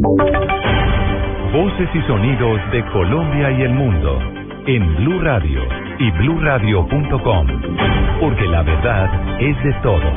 Voces y sonidos de Colombia y el mundo en Blue Radio y bluradio.com, porque la verdad es de todos.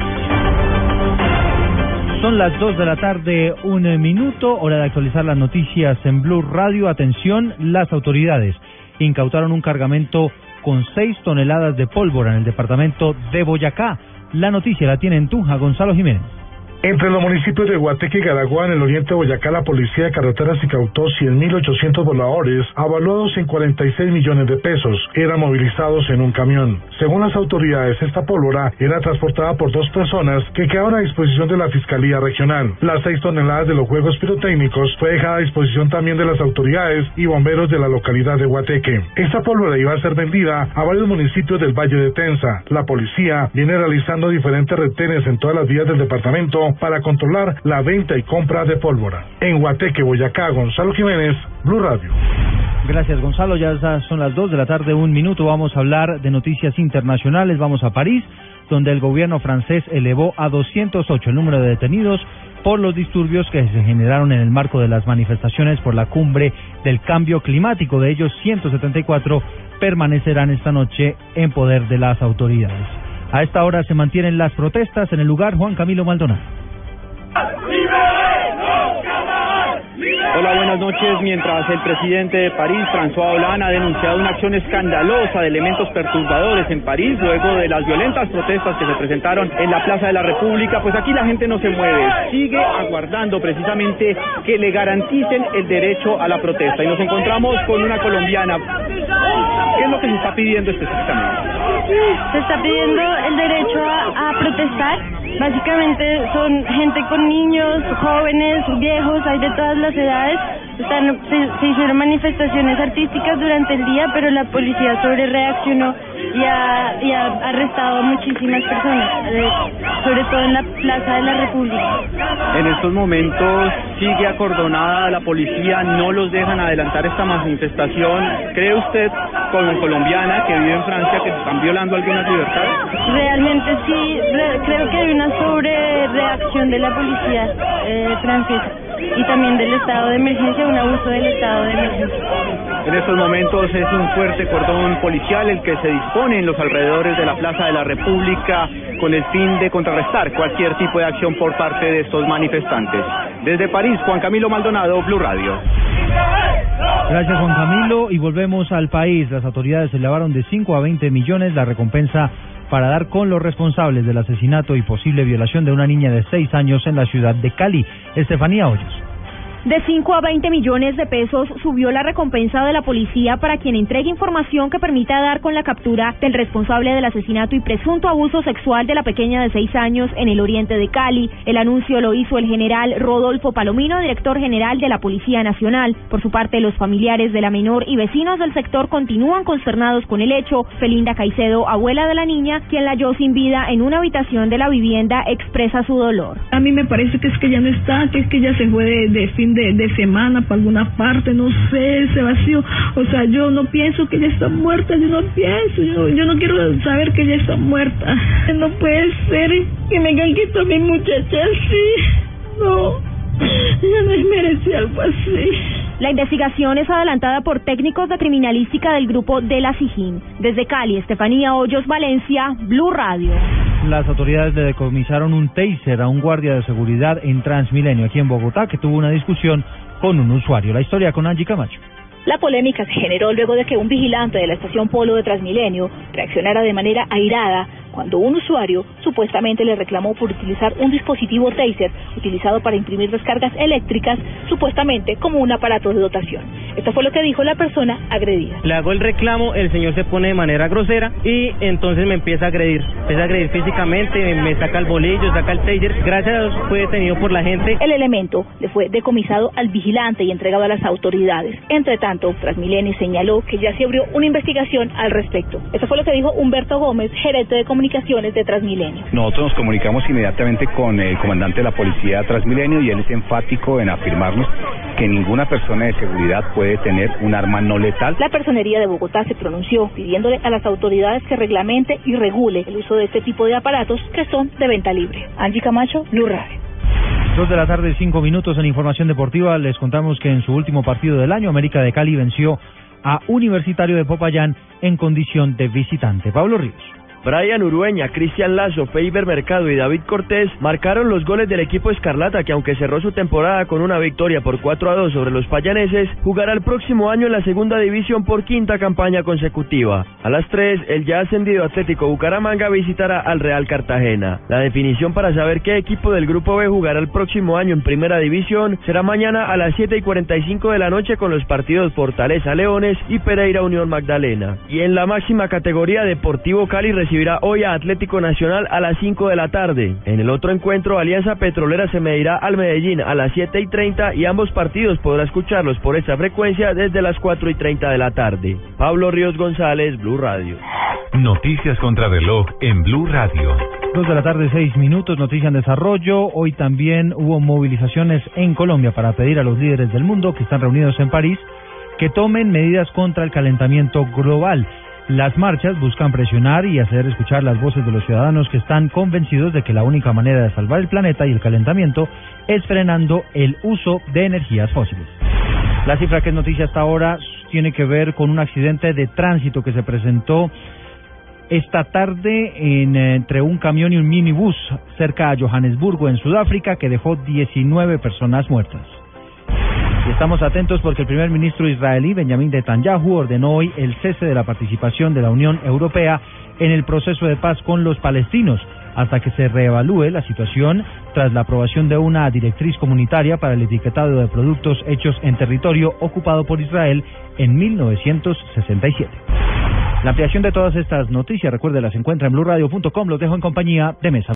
Son las 2 de la tarde, un minuto, hora de actualizar las noticias en Blue Radio. Atención, las autoridades incautaron un cargamento con 6 toneladas de pólvora en el departamento de Boyacá. La noticia la tiene en Tunja Gonzalo Jiménez. Entre los municipios de Guateque y Garagua, en el oriente de Boyacá, la Policía de Carreteras incautó 100.800 voladores, avaluados en 46 millones de pesos. Eran movilizados en un camión. Según las autoridades, esta pólvora era transportada por dos personas que quedaron a disposición de la Fiscalía Regional. Las seis toneladas de los juegos pirotécnicos fue dejada a disposición también de las autoridades y bomberos de la localidad de Guateque. Esta pólvora iba a ser vendida a varios municipios del Valle de Tensa. La policía viene realizando diferentes retenes en todas las vías del departamento para controlar la venta y compra de pólvora. En Guateque, Boyacá, Gonzalo Jiménez, Blue Radio. Gracias Gonzalo, ya son las 2 de la tarde, un minuto, vamos a hablar de noticias internacionales, vamos a París, donde el gobierno francés elevó a 208 el número de detenidos por los disturbios que se generaron en el marco de las manifestaciones por la cumbre del cambio climático. De ellos, 174 permanecerán esta noche en poder de las autoridades. A esta hora se mantienen las protestas en el lugar Juan Camilo Maldonado. Buenas noches. Mientras el presidente de París, François Hollande, ha denunciado una acción escandalosa de elementos perturbadores en París luego de las violentas protestas que se presentaron en la Plaza de la República, pues aquí la gente no se mueve, sigue aguardando precisamente que le garanticen el derecho a la protesta. Y nos encontramos con una colombiana. ¿Qué es lo que se está pidiendo específicamente? Se está pidiendo el derecho a, a protestar. Básicamente son gente con niños, jóvenes, viejos, hay de todas las edades. Están, se, hicieron manifestaciones artísticas durante el día, pero la policía sobre reaccionó y ha, y ha arrestado a muchísimas personas, eh, sobre todo en la Plaza de la República. En estos momentos sigue acordonada la policía, no los dejan adelantar esta manifestación. ¿Cree usted, como colombiana que vive en Francia, que están violando algunas libertades? Realmente sí, creo que hay una sobre reacción de la policía eh, francesa y también del estado de emergencia, un abuso del estado de emergencia. En estos momentos es un fuerte cordón policial el que se dispone en los alrededores de la Plaza de la República con el fin de contrarrestar cualquier tipo de acción por parte de estos manifestantes. Desde París, Juan Camilo Maldonado, Blue Radio. Gracias Juan Camilo y volvemos al país. Las autoridades elevaron de 5 a 20 millones la recompensa para dar con los responsables del asesinato y posible violación de una niña de 6 años en la ciudad de Cali. Estefanía Hoyos. De 5 a 20 millones de pesos subió la recompensa de la policía para quien entregue información que permita dar con la captura del responsable del asesinato y presunto abuso sexual de la pequeña de 6 años en el oriente de Cali. El anuncio lo hizo el general Rodolfo Palomino, director general de la Policía Nacional. Por su parte, los familiares de la menor y vecinos del sector continúan consternados con el hecho. Felinda Caicedo, abuela de la niña, quien la halló sin vida en una habitación de la vivienda, expresa su dolor. A mí me parece que es que ya no está, que es que ya se fue de, de fin de, semana para alguna parte, no sé, ese vacío. O sea, yo no pienso que ella está muerta, yo no pienso, yo, yo no quiero saber que ella está muerta. No puede ser que me hayan quitado a mi muchacha así. No, ella no merecía algo así. La investigación es adelantada por técnicos de criminalística del grupo de la SIGIN. Desde Cali, Estefanía Hoyos, Valencia, Blue Radio. Las autoridades le decomisaron un taser a un guardia de seguridad en Transmilenio aquí en Bogotá que tuvo una discusión con un usuario. La historia con Angie Camacho. La polémica se generó luego de que un vigilante de la estación Polo de Transmilenio reaccionara de manera airada cuando un usuario supuestamente le reclamó por utilizar un dispositivo taser utilizado para imprimir descargas eléctricas, supuestamente como un aparato de dotación. Esto fue lo que dijo la persona agredida. Le hago el reclamo, el señor se pone de manera grosera y entonces me empieza a agredir. Empieza a agredir físicamente, me saca el bolillo, saca el taser. Gracias a Dios fue detenido por la gente. El elemento le fue decomisado al vigilante y entregado a las autoridades. Entre tanto, Transmilenio señaló que ya se abrió una investigación al respecto. Esto fue lo que dijo Humberto Gómez, gerente de comunicación comunicaciones de Transmilenio. Nosotros nos comunicamos inmediatamente con el comandante de la policía de Transmilenio y él es enfático en afirmarnos que ninguna persona de seguridad puede tener un arma no letal. La personería de Bogotá se pronunció pidiéndole a las autoridades que reglamente y regule el uso de este tipo de aparatos que son de venta libre. Angie Camacho, Blue Radio. Dos de la tarde, cinco minutos en Información Deportiva. Les contamos que en su último partido del año, América de Cali venció a Universitario de Popayán en condición de visitante. Pablo Ríos. Brian Urueña, Cristian Lazo, Feiber Mercado y David Cortés marcaron los goles del equipo Escarlata que aunque cerró su temporada con una victoria por 4 a 2 sobre los payaneses, jugará el próximo año en la segunda división por quinta campaña consecutiva. A las 3, el ya ascendido Atlético Bucaramanga visitará al Real Cartagena. La definición para saber qué equipo del Grupo B jugará el próximo año en primera división será mañana a las 7 y 45 de la noche con los partidos Fortaleza Leones y Pereira Unión Magdalena. Y en la máxima categoría Deportivo Cali recibirá hoy a Atlético Nacional a las 5 de la tarde. En el otro encuentro, Alianza Petrolera se medirá al Medellín a las 7 y 30 y ambos partidos podrá escucharlos por esta frecuencia desde las 4 y 30 de la tarde. Pablo Ríos González, Blue Radio. Noticias contra reloj en Blue Radio. Dos de la tarde, seis minutos, noticia en desarrollo. Hoy también hubo movilizaciones en Colombia para pedir a los líderes del mundo que están reunidos en París que tomen medidas contra el calentamiento global. Las marchas buscan presionar y hacer escuchar las voces de los ciudadanos que están convencidos de que la única manera de salvar el planeta y el calentamiento es frenando el uso de energías fósiles. La cifra que es noticia hasta ahora tiene que ver con un accidente de tránsito que se presentó esta tarde en, eh, entre un camión y un minibús cerca a Johannesburgo, en Sudáfrica, que dejó 19 personas muertas. Estamos atentos porque el primer ministro israelí, Benjamin Netanyahu, ordenó hoy el cese de la participación de la Unión Europea en el proceso de paz con los palestinos hasta que se reevalúe la situación tras la aprobación de una directriz comunitaria para el etiquetado de productos hechos en territorio ocupado por Israel en 1967. La ampliación de todas estas noticias, recuerde, las encuentra en blurradio.com. Los dejo en compañía de Mesa.